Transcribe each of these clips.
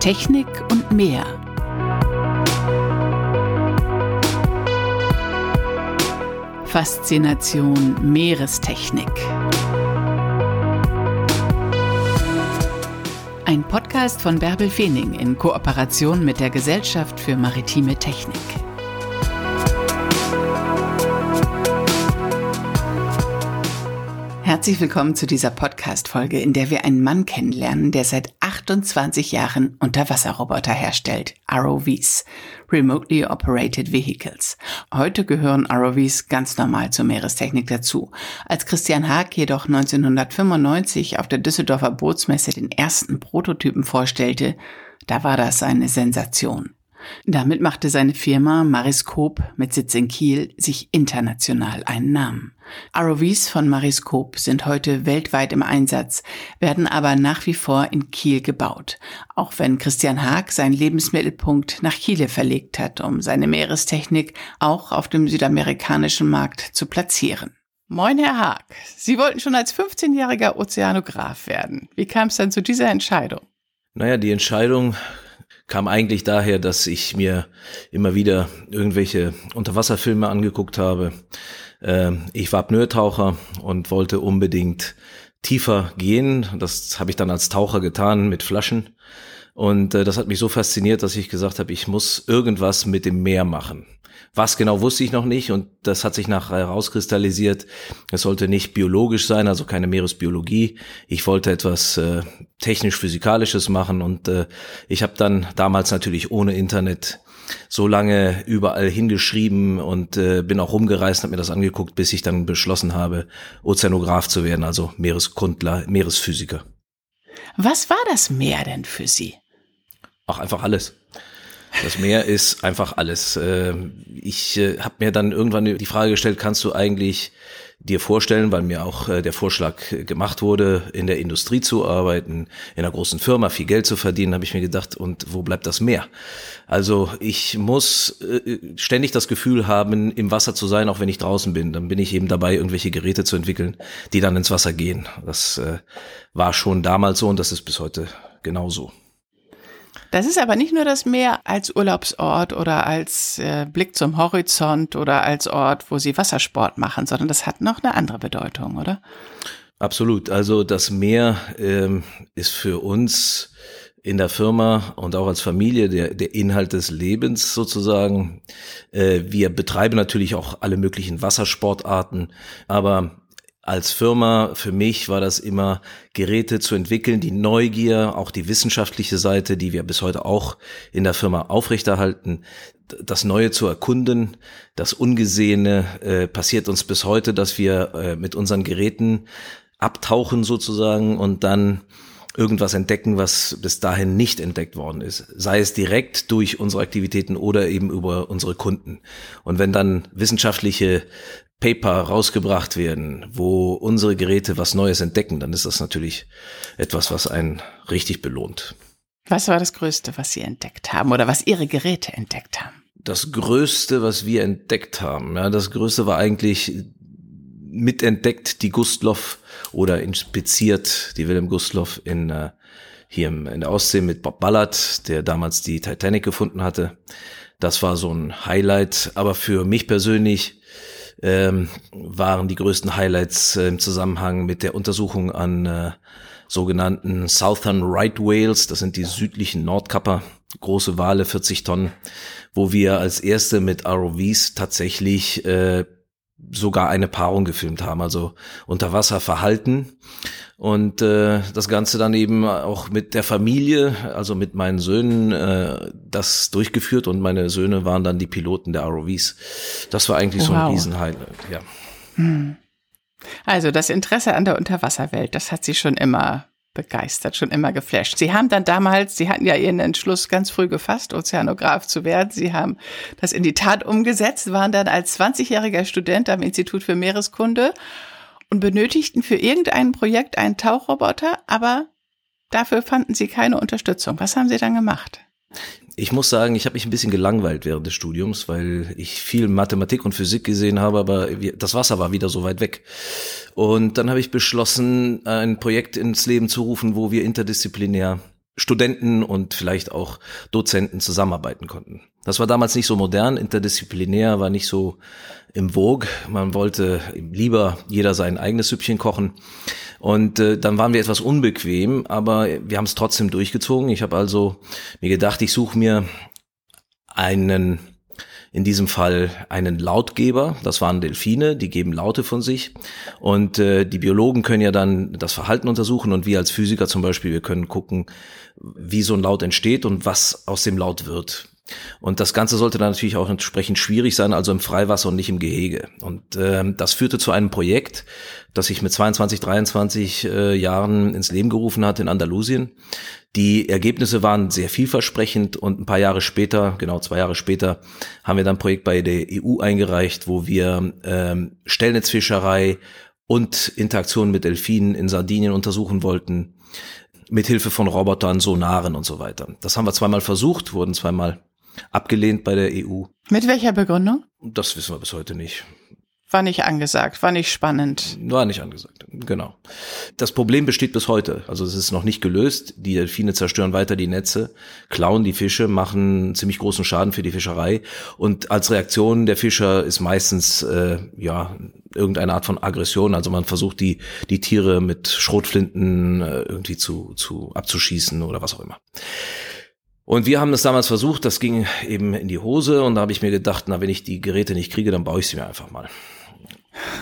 Technik und mehr. Faszination Meerestechnik. Ein Podcast von Bärbel Feening in Kooperation mit der Gesellschaft für maritime Technik. Herzlich willkommen zu dieser Podcast-Folge, in der wir einen Mann kennenlernen, der seit 28 Jahren Unterwasserroboter herstellt, ROVs, Remotely Operated Vehicles. Heute gehören ROVs ganz normal zur Meerestechnik dazu. Als Christian Haag jedoch 1995 auf der Düsseldorfer Bootsmesse den ersten Prototypen vorstellte, da war das eine Sensation. Damit machte seine Firma Mariscope mit Sitz in Kiel sich international einen Namen. ROVs von Mariscope sind heute weltweit im Einsatz, werden aber nach wie vor in Kiel gebaut, auch wenn Christian Haag seinen Lebensmittelpunkt nach Chile verlegt hat, um seine Meerestechnik auch auf dem südamerikanischen Markt zu platzieren. Moin, Herr Haag. Sie wollten schon als 15-jähriger Ozeanograf werden. Wie kam es dann zu dieser Entscheidung? Naja, die Entscheidung kam eigentlich daher, dass ich mir immer wieder irgendwelche Unterwasserfilme angeguckt habe. Ähm, ich war Pneutaucher und wollte unbedingt tiefer gehen. Das habe ich dann als Taucher getan mit Flaschen. Und äh, das hat mich so fasziniert, dass ich gesagt habe, ich muss irgendwas mit dem Meer machen. Was genau wusste ich noch nicht und das hat sich nachher herauskristallisiert. Es sollte nicht biologisch sein, also keine Meeresbiologie. Ich wollte etwas äh, technisch-physikalisches machen und äh, ich habe dann damals natürlich ohne Internet so lange überall hingeschrieben und äh, bin auch rumgereist, habe mir das angeguckt, bis ich dann beschlossen habe, Ozeanograf zu werden, also Meereskundler, Meeresphysiker. Was war das Meer denn für Sie? Auch einfach alles. Das Meer ist einfach alles. Ähm, ich äh, habe mir dann irgendwann die Frage gestellt, kannst du eigentlich dir vorstellen, weil mir auch äh, der Vorschlag gemacht wurde, in der Industrie zu arbeiten, in einer großen Firma viel Geld zu verdienen, habe ich mir gedacht, und wo bleibt das Meer? Also ich muss äh, ständig das Gefühl haben, im Wasser zu sein, auch wenn ich draußen bin. Dann bin ich eben dabei, irgendwelche Geräte zu entwickeln, die dann ins Wasser gehen. Das war schon damals so und das ist bis heute genauso. Das ist aber nicht nur das Meer als Urlaubsort oder als äh, Blick zum Horizont oder als Ort, wo Sie Wassersport machen, sondern das hat noch eine andere Bedeutung, oder? Absolut. Also das Meer ähm, ist für uns in der Firma und auch als Familie der, der Inhalt des Lebens sozusagen. Äh, wir betreiben natürlich auch alle möglichen Wassersportarten, aber als Firma, für mich war das immer Geräte zu entwickeln, die Neugier, auch die wissenschaftliche Seite, die wir bis heute auch in der Firma aufrechterhalten, das Neue zu erkunden, das Ungesehene äh, passiert uns bis heute, dass wir äh, mit unseren Geräten abtauchen sozusagen und dann irgendwas entdecken, was bis dahin nicht entdeckt worden ist. Sei es direkt durch unsere Aktivitäten oder eben über unsere Kunden. Und wenn dann wissenschaftliche Paper rausgebracht werden, wo unsere Geräte was Neues entdecken, dann ist das natürlich etwas, was einen richtig belohnt. Was war das Größte, was Sie entdeckt haben oder was Ihre Geräte entdeckt haben? Das Größte, was wir entdeckt haben, ja, das Größte war eigentlich mitentdeckt die Gustloff oder inspiziert die Wilhelm Gustloff in äh, hier in der Ostsee mit Bob Ballard, der damals die Titanic gefunden hatte. Das war so ein Highlight, aber für mich persönlich ähm, waren die größten Highlights äh, im Zusammenhang mit der Untersuchung an äh, sogenannten Southern Right Whales, das sind die südlichen Nordkapper, große Wale, 40 Tonnen, wo wir als erste mit ROVs tatsächlich äh, sogar eine Paarung gefilmt haben, also Unterwasserverhalten und äh, das Ganze dann eben auch mit der Familie, also mit meinen Söhnen, äh, das durchgeführt und meine Söhne waren dann die Piloten der ROVs. Das war eigentlich wow. so ein Riesenhighlight, ja. Hm. Also das Interesse an der Unterwasserwelt, das hat Sie schon immer begeistert, schon immer geflasht. Sie haben dann damals, Sie hatten ja Ihren Entschluss ganz früh gefasst, Ozeanograf zu werden. Sie haben das in die Tat umgesetzt, waren dann als 20-jähriger Student am Institut für Meereskunde und benötigten für irgendein Projekt einen Tauchroboter, aber dafür fanden sie keine Unterstützung. Was haben sie dann gemacht? Ich muss sagen, ich habe mich ein bisschen gelangweilt während des Studiums, weil ich viel Mathematik und Physik gesehen habe, aber das Wasser war wieder so weit weg. Und dann habe ich beschlossen, ein Projekt ins Leben zu rufen, wo wir interdisziplinär Studenten und vielleicht auch Dozenten zusammenarbeiten konnten. Das war damals nicht so modern, interdisziplinär war nicht so im Vogue. Man wollte lieber jeder sein eigenes Süppchen kochen. Und äh, dann waren wir etwas unbequem, aber wir haben es trotzdem durchgezogen. Ich habe also mir gedacht, ich suche mir einen in diesem Fall einen Lautgeber, das waren Delfine, die geben Laute von sich und äh, die Biologen können ja dann das Verhalten untersuchen und wir als Physiker zum Beispiel, wir können gucken, wie so ein Laut entsteht und was aus dem Laut wird. Und das Ganze sollte dann natürlich auch entsprechend schwierig sein, also im Freiwasser und nicht im Gehege. Und äh, das führte zu einem Projekt, das ich mit 22, 23 äh, Jahren ins Leben gerufen hat in Andalusien. Die Ergebnisse waren sehr vielversprechend und ein paar Jahre später, genau zwei Jahre später, haben wir dann ein Projekt bei der EU eingereicht, wo wir ähm, Stellnetzfischerei und Interaktion mit Delfinen in Sardinien untersuchen wollten, mit Hilfe von Robotern, Sonaren und so weiter. Das haben wir zweimal versucht, wurden zweimal abgelehnt bei der EU. Mit welcher Begründung? Das wissen wir bis heute nicht. War nicht angesagt, war nicht spannend. War nicht angesagt, genau. Das Problem besteht bis heute. Also es ist noch nicht gelöst. Die Delfine zerstören weiter die Netze, klauen die Fische, machen ziemlich großen Schaden für die Fischerei. Und als Reaktion der Fischer ist meistens äh, ja irgendeine Art von Aggression. Also man versucht die die Tiere mit Schrotflinten äh, irgendwie zu zu abzuschießen oder was auch immer. Und wir haben das damals versucht, das ging eben in die Hose und da habe ich mir gedacht, na, wenn ich die Geräte nicht kriege, dann baue ich sie mir einfach mal.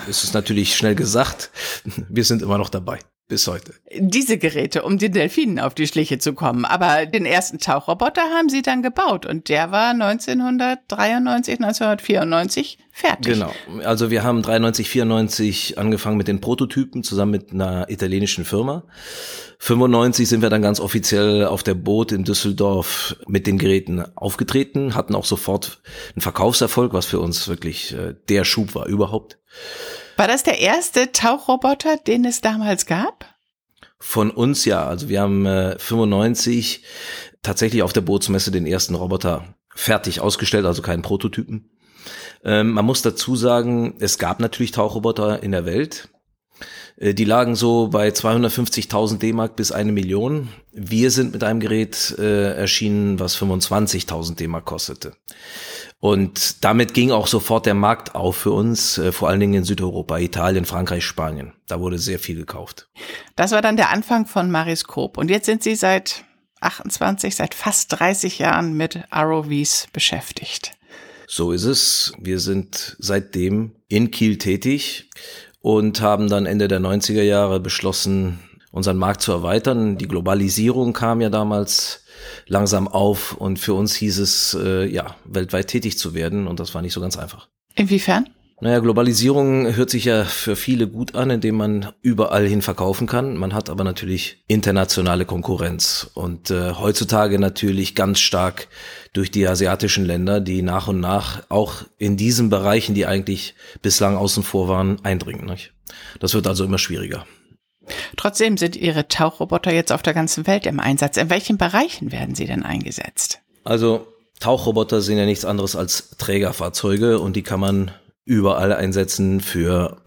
Das ist natürlich schnell gesagt. Wir sind immer noch dabei. Bis heute. Diese Geräte, um den Delfinen auf die Schliche zu kommen. Aber den ersten Tauchroboter haben sie dann gebaut und der war 1993, 1994 fertig. Genau. Also wir haben 93, 94 angefangen mit den Prototypen zusammen mit einer italienischen Firma. 95 sind wir dann ganz offiziell auf der Boot in Düsseldorf mit den Geräten aufgetreten, hatten auch sofort einen Verkaufserfolg, was für uns wirklich äh, der Schub war überhaupt. War das der erste Tauchroboter, den es damals gab? Von uns ja. Also wir haben äh, 95 tatsächlich auf der Bootsmesse den ersten Roboter fertig ausgestellt, also keinen Prototypen. Ähm, man muss dazu sagen, es gab natürlich Tauchroboter in der Welt. Äh, die lagen so bei 250.000 D-Mark bis eine Million. Wir sind mit einem Gerät äh, erschienen, was 25.000 D-Mark kostete. Und damit ging auch sofort der Markt auf für uns, äh, vor allen Dingen in Südeuropa, Italien, Frankreich, Spanien. Da wurde sehr viel gekauft. Das war dann der Anfang von Mariscope. Und jetzt sind Sie seit 28, seit fast 30 Jahren mit ROVs beschäftigt. So ist es. Wir sind seitdem in Kiel tätig und haben dann Ende der 90er Jahre beschlossen, unseren Markt zu erweitern. Die Globalisierung kam ja damals langsam auf und für uns hieß es, äh, ja, weltweit tätig zu werden und das war nicht so ganz einfach. Inwiefern? Naja, Globalisierung hört sich ja für viele gut an, indem man überall hin verkaufen kann. Man hat aber natürlich internationale Konkurrenz und äh, heutzutage natürlich ganz stark durch die asiatischen Länder, die nach und nach auch in diesen Bereichen, die eigentlich bislang außen vor waren, eindringen. Nicht? Das wird also immer schwieriger. Trotzdem sind Ihre Tauchroboter jetzt auf der ganzen Welt im Einsatz. In welchen Bereichen werden sie denn eingesetzt? Also Tauchroboter sind ja nichts anderes als Trägerfahrzeuge und die kann man überall einsetzen für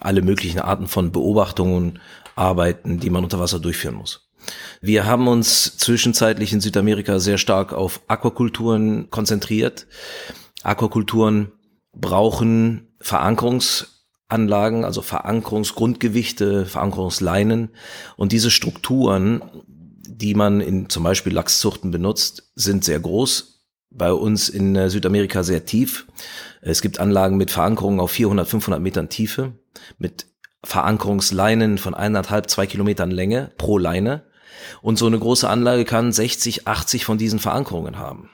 alle möglichen Arten von Beobachtungen, Arbeiten, die man unter Wasser durchführen muss. Wir haben uns zwischenzeitlich in Südamerika sehr stark auf Aquakulturen konzentriert. Aquakulturen brauchen Verankerungs Anlagen, also Verankerungsgrundgewichte, Verankerungsleinen. Und diese Strukturen, die man in zum Beispiel Lachszuchten benutzt, sind sehr groß. Bei uns in äh, Südamerika sehr tief. Es gibt Anlagen mit Verankerungen auf 400, 500 Metern Tiefe, mit Verankerungsleinen von eineinhalb, zwei Kilometern Länge pro Leine. Und so eine große Anlage kann 60, 80 von diesen Verankerungen haben.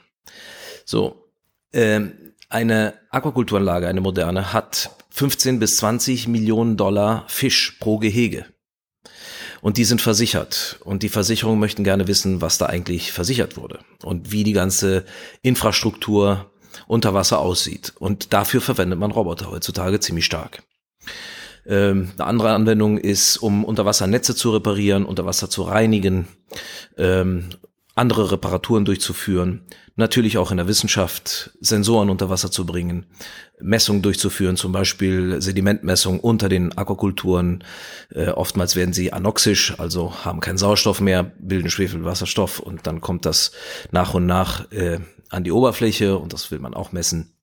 So, ähm, eine Aquakulturanlage, eine moderne, hat 15 bis 20 Millionen Dollar Fisch pro Gehege. Und die sind versichert. Und die Versicherungen möchten gerne wissen, was da eigentlich versichert wurde und wie die ganze Infrastruktur unter Wasser aussieht. Und dafür verwendet man Roboter heutzutage ziemlich stark. Ähm, eine andere Anwendung ist, um Unterwassernetze zu reparieren, Unterwasser zu reinigen, ähm, andere Reparaturen durchzuführen, natürlich auch in der Wissenschaft Sensoren unter Wasser zu bringen, Messungen durchzuführen, zum Beispiel Sedimentmessung unter den Aquakulturen. Äh, oftmals werden sie anoxisch, also haben keinen Sauerstoff mehr, bilden Schwefelwasserstoff und dann kommt das nach und nach äh, an die Oberfläche und das will man auch messen.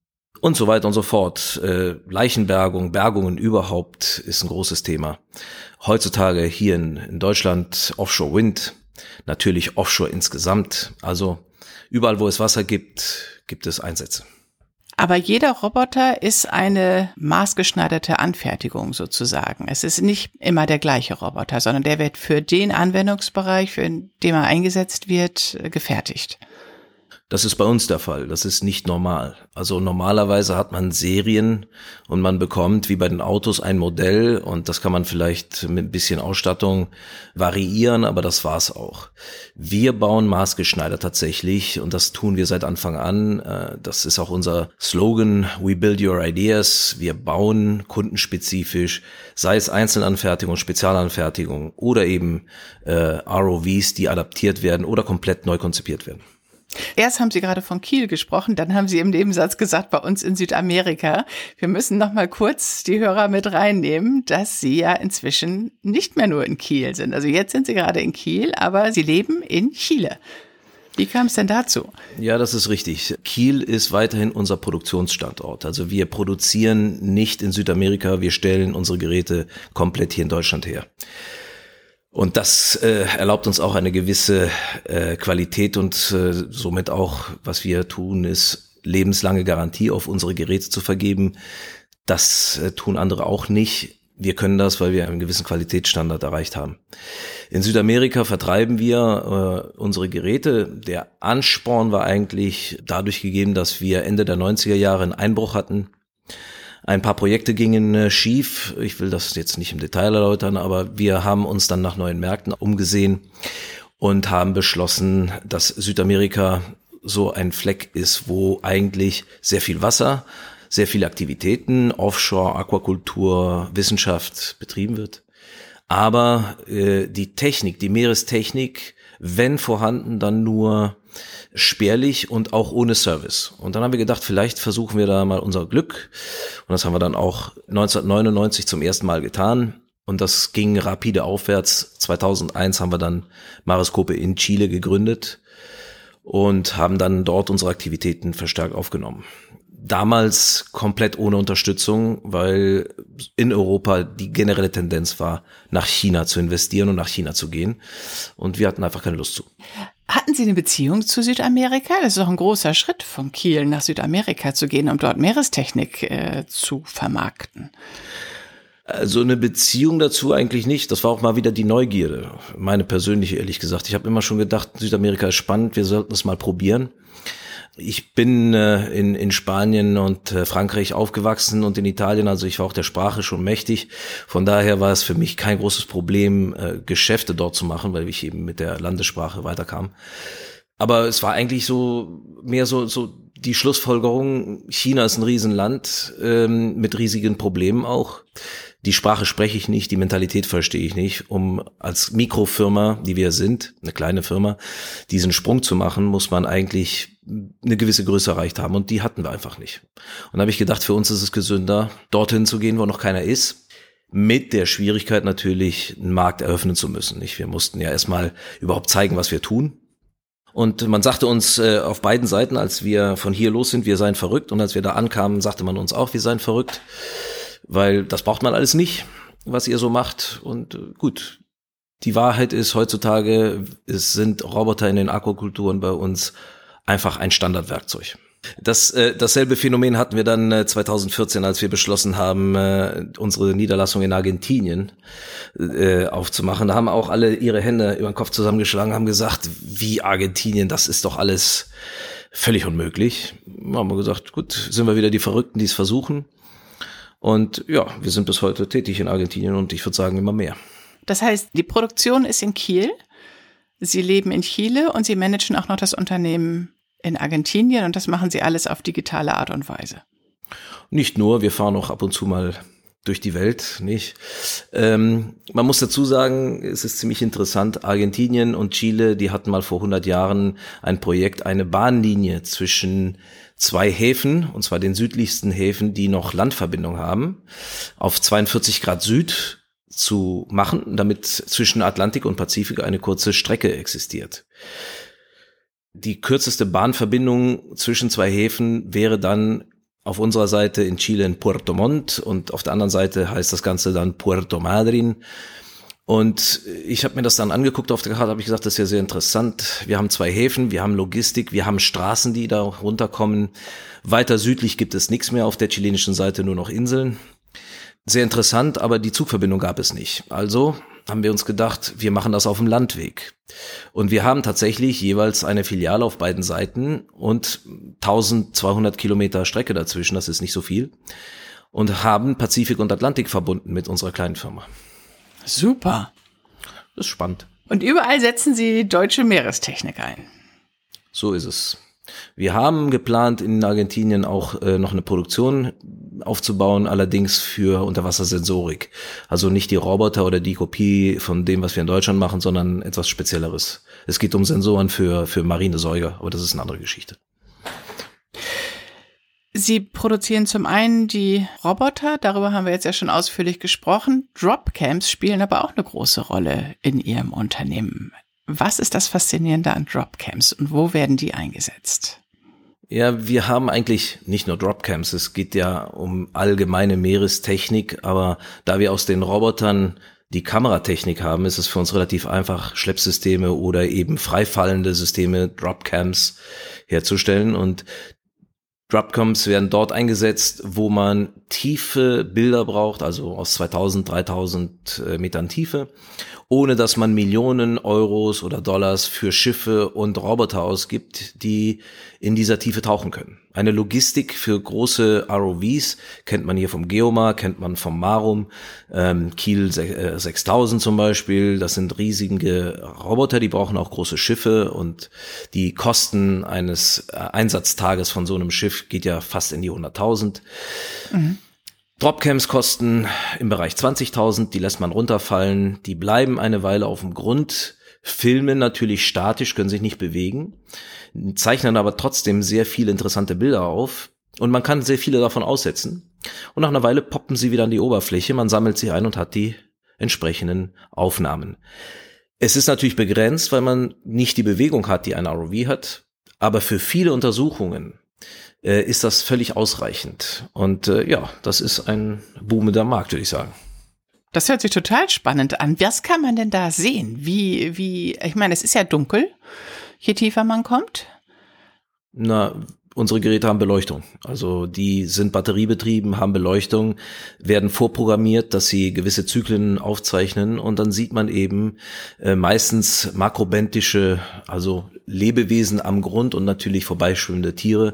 Und so weiter und so fort. Äh, Leichenbergung, Bergungen überhaupt ist ein großes Thema. Heutzutage hier in, in Deutschland Offshore Wind, natürlich Offshore insgesamt. Also überall, wo es Wasser gibt, gibt es Einsätze. Aber jeder Roboter ist eine maßgeschneiderte Anfertigung sozusagen. Es ist nicht immer der gleiche Roboter, sondern der wird für den Anwendungsbereich, für den er eingesetzt wird, gefertigt. Das ist bei uns der Fall. Das ist nicht normal. Also normalerweise hat man Serien und man bekommt wie bei den Autos ein Modell und das kann man vielleicht mit ein bisschen Ausstattung variieren, aber das war's auch. Wir bauen maßgeschneidert tatsächlich und das tun wir seit Anfang an. Äh, das ist auch unser Slogan, We Build Your Ideas. Wir bauen kundenspezifisch, sei es Einzelanfertigung, Spezialanfertigung oder eben äh, ROVs, die adaptiert werden oder komplett neu konzipiert werden. Erst haben Sie gerade von Kiel gesprochen, dann haben Sie im Nebensatz gesagt, bei uns in Südamerika. Wir müssen noch mal kurz die Hörer mit reinnehmen, dass Sie ja inzwischen nicht mehr nur in Kiel sind. Also jetzt sind Sie gerade in Kiel, aber Sie leben in Chile. Wie kam es denn dazu? Ja, das ist richtig. Kiel ist weiterhin unser Produktionsstandort. Also wir produzieren nicht in Südamerika, wir stellen unsere Geräte komplett hier in Deutschland her. Und das äh, erlaubt uns auch eine gewisse äh, Qualität und äh, somit auch, was wir tun, ist lebenslange Garantie auf unsere Geräte zu vergeben. Das äh, tun andere auch nicht. Wir können das, weil wir einen gewissen Qualitätsstandard erreicht haben. In Südamerika vertreiben wir äh, unsere Geräte. Der Ansporn war eigentlich dadurch gegeben, dass wir Ende der 90er Jahre einen Einbruch hatten ein paar Projekte gingen äh, schief. Ich will das jetzt nicht im Detail erläutern, aber wir haben uns dann nach neuen Märkten umgesehen und haben beschlossen, dass Südamerika so ein Fleck ist, wo eigentlich sehr viel Wasser, sehr viele Aktivitäten, Offshore, Aquakultur, Wissenschaft betrieben wird. Aber äh, die Technik, die Meerestechnik, wenn vorhanden, dann nur spärlich und auch ohne Service. Und dann haben wir gedacht, vielleicht versuchen wir da mal unser Glück. Und das haben wir dann auch 1999 zum ersten Mal getan. Und das ging rapide aufwärts. 2001 haben wir dann Mariscope in Chile gegründet und haben dann dort unsere Aktivitäten verstärkt aufgenommen damals komplett ohne Unterstützung, weil in Europa die generelle Tendenz war, nach China zu investieren und nach China zu gehen. Und wir hatten einfach keine Lust zu. Hatten Sie eine Beziehung zu Südamerika? Das ist doch ein großer Schritt von Kiel nach Südamerika zu gehen, um dort Meerestechnik äh, zu vermarkten. Also eine Beziehung dazu eigentlich nicht. Das war auch mal wieder die Neugierde, meine persönliche ehrlich gesagt. Ich habe immer schon gedacht, Südamerika ist spannend, wir sollten es mal probieren. Ich bin äh, in, in Spanien und äh, Frankreich aufgewachsen und in Italien, also ich war auch der Sprache schon mächtig. Von daher war es für mich kein großes Problem, äh, Geschäfte dort zu machen, weil ich eben mit der Landessprache weiterkam. Aber es war eigentlich so mehr so, so die Schlussfolgerung, China ist ein Riesenland ähm, mit riesigen Problemen auch. Die Sprache spreche ich nicht, die Mentalität verstehe ich nicht. Um als Mikrofirma, die wir sind, eine kleine Firma, diesen Sprung zu machen, muss man eigentlich eine gewisse Größe erreicht haben und die hatten wir einfach nicht. Und da habe ich gedacht, für uns ist es gesünder, dorthin zu gehen, wo noch keiner ist. Mit der Schwierigkeit natürlich, einen Markt eröffnen zu müssen. Nicht? Wir mussten ja erstmal überhaupt zeigen, was wir tun. Und man sagte uns äh, auf beiden Seiten, als wir von hier los sind, wir seien verrückt. Und als wir da ankamen, sagte man uns auch, wir seien verrückt. Weil das braucht man alles nicht, was ihr so macht. Und äh, gut, die Wahrheit ist heutzutage, es sind Roboter in den Aquakulturen bei uns einfach ein Standardwerkzeug. Das, äh, dasselbe Phänomen hatten wir dann äh, 2014, als wir beschlossen haben, äh, unsere Niederlassung in Argentinien äh, aufzumachen. Da haben auch alle ihre Hände über den Kopf zusammengeschlagen, haben gesagt, wie Argentinien, das ist doch alles völlig unmöglich. Haben wir gesagt, gut, sind wir wieder die Verrückten, die es versuchen. Und ja, wir sind bis heute tätig in Argentinien und ich würde sagen immer mehr. Das heißt, die Produktion ist in Kiel. Sie leben in Chile und Sie managen auch noch das Unternehmen in Argentinien und das machen sie alles auf digitale Art und Weise. Nicht nur, wir fahren auch ab und zu mal durch die Welt, nicht? Ähm, man muss dazu sagen, es ist ziemlich interessant, Argentinien und Chile, die hatten mal vor 100 Jahren ein Projekt, eine Bahnlinie zwischen zwei Häfen, und zwar den südlichsten Häfen, die noch Landverbindung haben, auf 42 Grad Süd zu machen, damit zwischen Atlantik und Pazifik eine kurze Strecke existiert. Die kürzeste Bahnverbindung zwischen zwei Häfen wäre dann auf unserer Seite in Chile in Puerto Montt und auf der anderen Seite heißt das Ganze dann Puerto Madryn. Und ich habe mir das dann angeguckt auf der Karte, habe ich gesagt, das ist ja sehr interessant. Wir haben zwei Häfen, wir haben Logistik, wir haben Straßen, die da runterkommen. Weiter südlich gibt es nichts mehr, auf der chilenischen Seite nur noch Inseln. Sehr interessant, aber die Zugverbindung gab es nicht. Also haben wir uns gedacht, wir machen das auf dem Landweg. Und wir haben tatsächlich jeweils eine Filiale auf beiden Seiten und 1200 Kilometer Strecke dazwischen, das ist nicht so viel, und haben Pazifik und Atlantik verbunden mit unserer kleinen Firma. Super. Das ist spannend. Und überall setzen Sie deutsche Meerestechnik ein. So ist es. Wir haben geplant, in Argentinien auch äh, noch eine Produktion aufzubauen, allerdings für Unterwassersensorik. Also nicht die Roboter oder die Kopie von dem, was wir in Deutschland machen, sondern etwas Spezielleres. Es geht um Sensoren für, für marine Säuger, aber das ist eine andere Geschichte. Sie produzieren zum einen die Roboter, darüber haben wir jetzt ja schon ausführlich gesprochen. Dropcams spielen aber auch eine große Rolle in Ihrem Unternehmen. Was ist das Faszinierende an Dropcams und wo werden die eingesetzt? Ja, wir haben eigentlich nicht nur Dropcams, es geht ja um allgemeine Meerestechnik, aber da wir aus den Robotern die Kameratechnik haben, ist es für uns relativ einfach, Schleppsysteme oder eben freifallende Systeme, Dropcams herzustellen. Und Dropcams werden dort eingesetzt, wo man tiefe Bilder braucht, also aus 2000, 3000 äh, Metern Tiefe ohne dass man Millionen Euros oder Dollars für Schiffe und Roboter ausgibt, die in dieser Tiefe tauchen können. Eine Logistik für große ROVs kennt man hier vom Geomar, kennt man vom Marum, ähm, Kiel 6000 äh, zum Beispiel. Das sind riesige Roboter, die brauchen auch große Schiffe und die Kosten eines äh, Einsatztages von so einem Schiff geht ja fast in die 100.000. Mhm. Dropcams kosten im Bereich 20.000, die lässt man runterfallen, die bleiben eine Weile auf dem Grund, filmen natürlich statisch, können sich nicht bewegen, zeichnen aber trotzdem sehr viele interessante Bilder auf. Und man kann sehr viele davon aussetzen. Und nach einer Weile poppen sie wieder an die Oberfläche, man sammelt sie ein und hat die entsprechenden Aufnahmen. Es ist natürlich begrenzt, weil man nicht die Bewegung hat, die ein ROV hat, aber für viele Untersuchungen äh, ist das völlig ausreichend. Und äh, ja, das ist ein boomender Markt, würde ich sagen. Das hört sich total spannend an. Was kann man denn da sehen? Wie, wie, ich meine, es ist ja dunkel, je tiefer man kommt. Na, unsere Geräte haben Beleuchtung. Also die sind batteriebetrieben, haben Beleuchtung, werden vorprogrammiert, dass sie gewisse Zyklen aufzeichnen und dann sieht man eben äh, meistens makrobentische, also Lebewesen am Grund und natürlich vorbeischwimmende Tiere.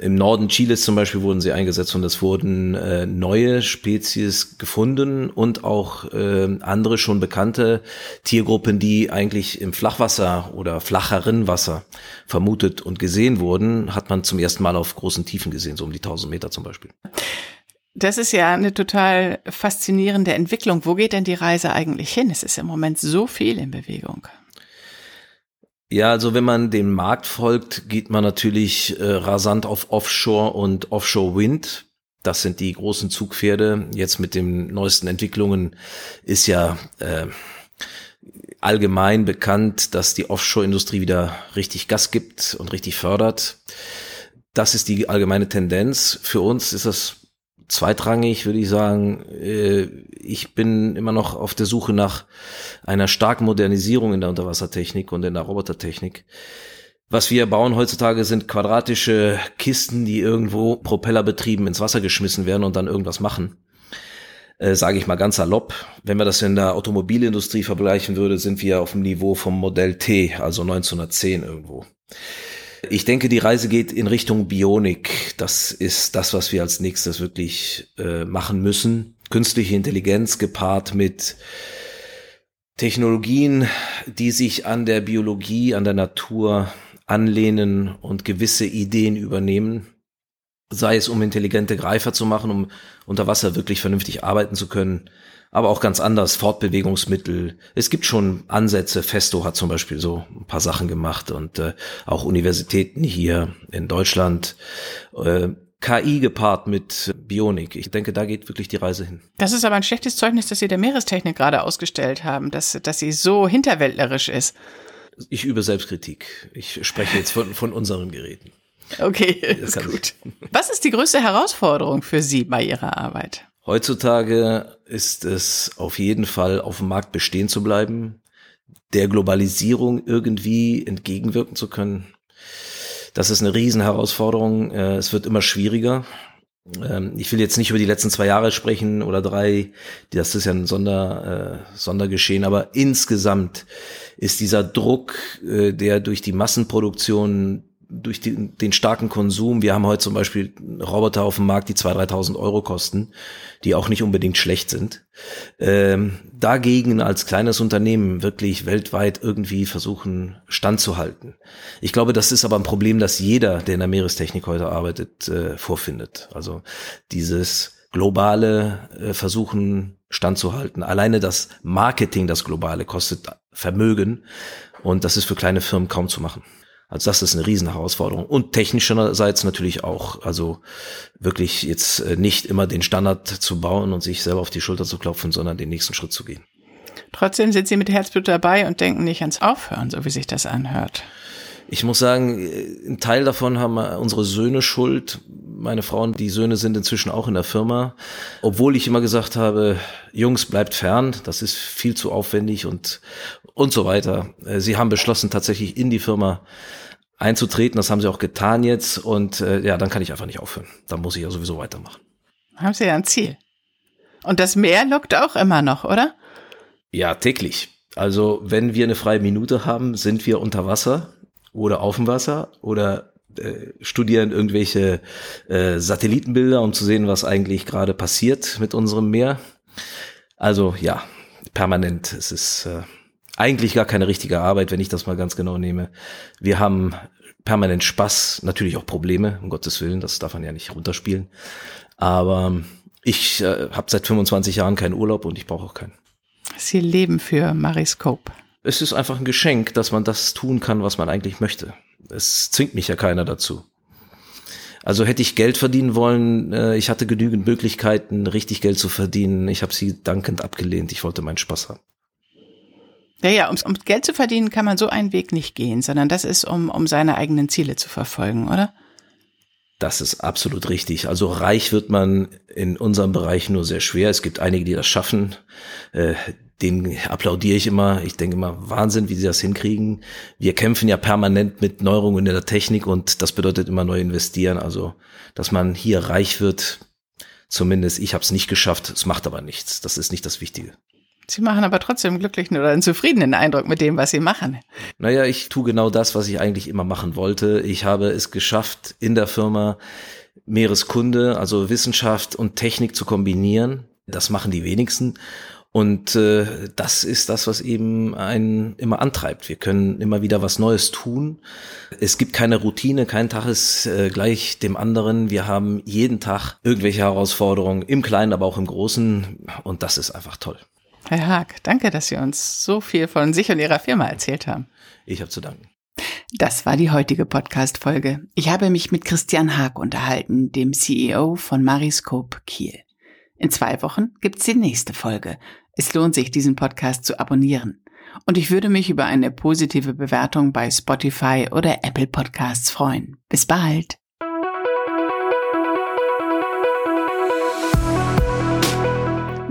Im Norden Chiles zum Beispiel wurden sie eingesetzt und es wurden äh, neue Spezies gefunden und auch äh, andere schon bekannte Tiergruppen, die eigentlich im Flachwasser oder flacheren Wasser vermutet und gesehen wurden, hat man zum ersten Mal auf großen Tiefen gesehen, so um die 1000 Meter zum Beispiel. Das ist ja eine total faszinierende Entwicklung. Wo geht denn die Reise eigentlich hin? Es ist im Moment so viel in Bewegung. Ja, also wenn man dem Markt folgt, geht man natürlich äh, rasant auf Offshore und Offshore Wind. Das sind die großen Zugpferde. Jetzt mit den neuesten Entwicklungen ist ja äh, allgemein bekannt, dass die Offshore-Industrie wieder richtig Gas gibt und richtig fördert. Das ist die allgemeine Tendenz. Für uns ist das zweitrangig, würde ich sagen. Äh, ich bin immer noch auf der Suche nach einer starken Modernisierung in der Unterwassertechnik und in der Robotertechnik. Was wir bauen heutzutage sind quadratische Kisten, die irgendwo propellerbetrieben ins Wasser geschmissen werden und dann irgendwas machen. Äh, Sage ich mal ganz salopp. Wenn wir das in der Automobilindustrie vergleichen würde, sind wir auf dem Niveau vom Modell T, also 1910 irgendwo. Ich denke, die Reise geht in Richtung Bionik. Das ist das, was wir als nächstes wirklich äh, machen müssen. Künstliche Intelligenz gepaart mit Technologien, die sich an der Biologie, an der Natur anlehnen und gewisse Ideen übernehmen. sei es um intelligente Greifer zu machen, um unter Wasser wirklich vernünftig arbeiten zu können, aber auch ganz anders, Fortbewegungsmittel. Es gibt schon Ansätze, Festo hat zum Beispiel so ein paar Sachen gemacht und äh, auch Universitäten hier in Deutschland. Äh, KI gepaart mit Bionik. Ich denke, da geht wirklich die Reise hin. Das ist aber ein schlechtes Zeugnis, dass Sie der Meerestechnik gerade ausgestellt haben, dass, dass sie so hinterwäldlerisch ist. Ich übe Selbstkritik. Ich spreche jetzt von, von unseren Geräten. Okay, ist gut. Was ist die größte Herausforderung für Sie bei Ihrer Arbeit? Heutzutage ist es auf jeden Fall auf dem Markt bestehen zu bleiben, der Globalisierung irgendwie entgegenwirken zu können. Das ist eine Riesenherausforderung. Äh, es wird immer schwieriger. Ähm, ich will jetzt nicht über die letzten zwei Jahre sprechen oder drei, das ist ja ein Sonder, äh, Sondergeschehen, aber insgesamt ist dieser Druck, äh, der durch die Massenproduktion durch die, den starken Konsum, wir haben heute zum Beispiel Roboter auf dem Markt, die 2.000, 3.000 Euro kosten, die auch nicht unbedingt schlecht sind. Ähm, dagegen als kleines Unternehmen wirklich weltweit irgendwie versuchen standzuhalten. Ich glaube, das ist aber ein Problem, das jeder, der in der Meerestechnik heute arbeitet, äh, vorfindet. Also dieses globale äh, Versuchen standzuhalten. Alleine das Marketing, das globale, kostet Vermögen und das ist für kleine Firmen kaum zu machen. Also das ist eine Riesenherausforderung. Und technischerseits natürlich auch. Also wirklich jetzt äh, nicht immer den Standard zu bauen und sich selber auf die Schulter zu klopfen, sondern den nächsten Schritt zu gehen. Trotzdem sind Sie mit Herzblut dabei und denken nicht ans Aufhören, so wie sich das anhört. Ich muss sagen, äh, ein Teil davon haben unsere Söhne Schuld. Meine Frauen, die Söhne sind inzwischen auch in der Firma. Obwohl ich immer gesagt habe, Jungs, bleibt fern, das ist viel zu aufwendig und, und so weiter. Äh, sie haben beschlossen, tatsächlich in die Firma einzutreten. Das haben sie auch getan jetzt. Und äh, ja, dann kann ich einfach nicht aufhören. Dann muss ich ja sowieso weitermachen. Haben Sie ja ein Ziel. Und das Meer lockt auch immer noch, oder? Ja, täglich. Also wenn wir eine freie Minute haben, sind wir unter Wasser oder auf dem Wasser oder äh, studieren irgendwelche äh, Satellitenbilder, um zu sehen, was eigentlich gerade passiert mit unserem Meer. Also ja, permanent. Es ist äh, eigentlich gar keine richtige Arbeit, wenn ich das mal ganz genau nehme. Wir haben permanent Spaß, natürlich auch Probleme, um Gottes Willen, das darf man ja nicht runterspielen. Aber ich äh, habe seit 25 Jahren keinen Urlaub und ich brauche auch keinen. Sie leben für Mariscope. Es ist einfach ein Geschenk, dass man das tun kann, was man eigentlich möchte. Es zwingt mich ja keiner dazu. Also hätte ich Geld verdienen wollen, äh, ich hatte genügend Möglichkeiten, richtig Geld zu verdienen. Ich habe sie dankend abgelehnt. Ich wollte meinen Spaß haben. Ja, ja, um, um Geld zu verdienen kann man so einen Weg nicht gehen, sondern das ist, um, um seine eigenen Ziele zu verfolgen, oder? Das ist absolut richtig. Also reich wird man in unserem Bereich nur sehr schwer. Es gibt einige, die das schaffen. Äh, den applaudiere ich immer. Ich denke immer, Wahnsinn, wie sie das hinkriegen. Wir kämpfen ja permanent mit Neuerungen in der Technik und das bedeutet immer neu investieren. Also, dass man hier reich wird, zumindest ich habe es nicht geschafft. Es macht aber nichts. Das ist nicht das Wichtige. Sie machen aber trotzdem einen glücklichen oder einen zufriedenen Eindruck mit dem, was Sie machen. Naja, ich tue genau das, was ich eigentlich immer machen wollte. Ich habe es geschafft, in der Firma Meereskunde, also Wissenschaft und Technik zu kombinieren. Das machen die wenigsten. Und äh, das ist das, was eben einen immer antreibt. Wir können immer wieder was Neues tun. Es gibt keine Routine, kein Tag ist äh, gleich dem anderen. Wir haben jeden Tag irgendwelche Herausforderungen, im Kleinen, aber auch im Großen. Und das ist einfach toll. Herr Haag, danke, dass Sie uns so viel von sich und Ihrer Firma erzählt haben. Ich habe zu danken. Das war die heutige Podcast-Folge. Ich habe mich mit Christian Haag unterhalten, dem CEO von Mariscope Kiel. In zwei Wochen gibt's die nächste Folge. Es lohnt sich, diesen Podcast zu abonnieren. Und ich würde mich über eine positive Bewertung bei Spotify oder Apple Podcasts freuen. Bis bald!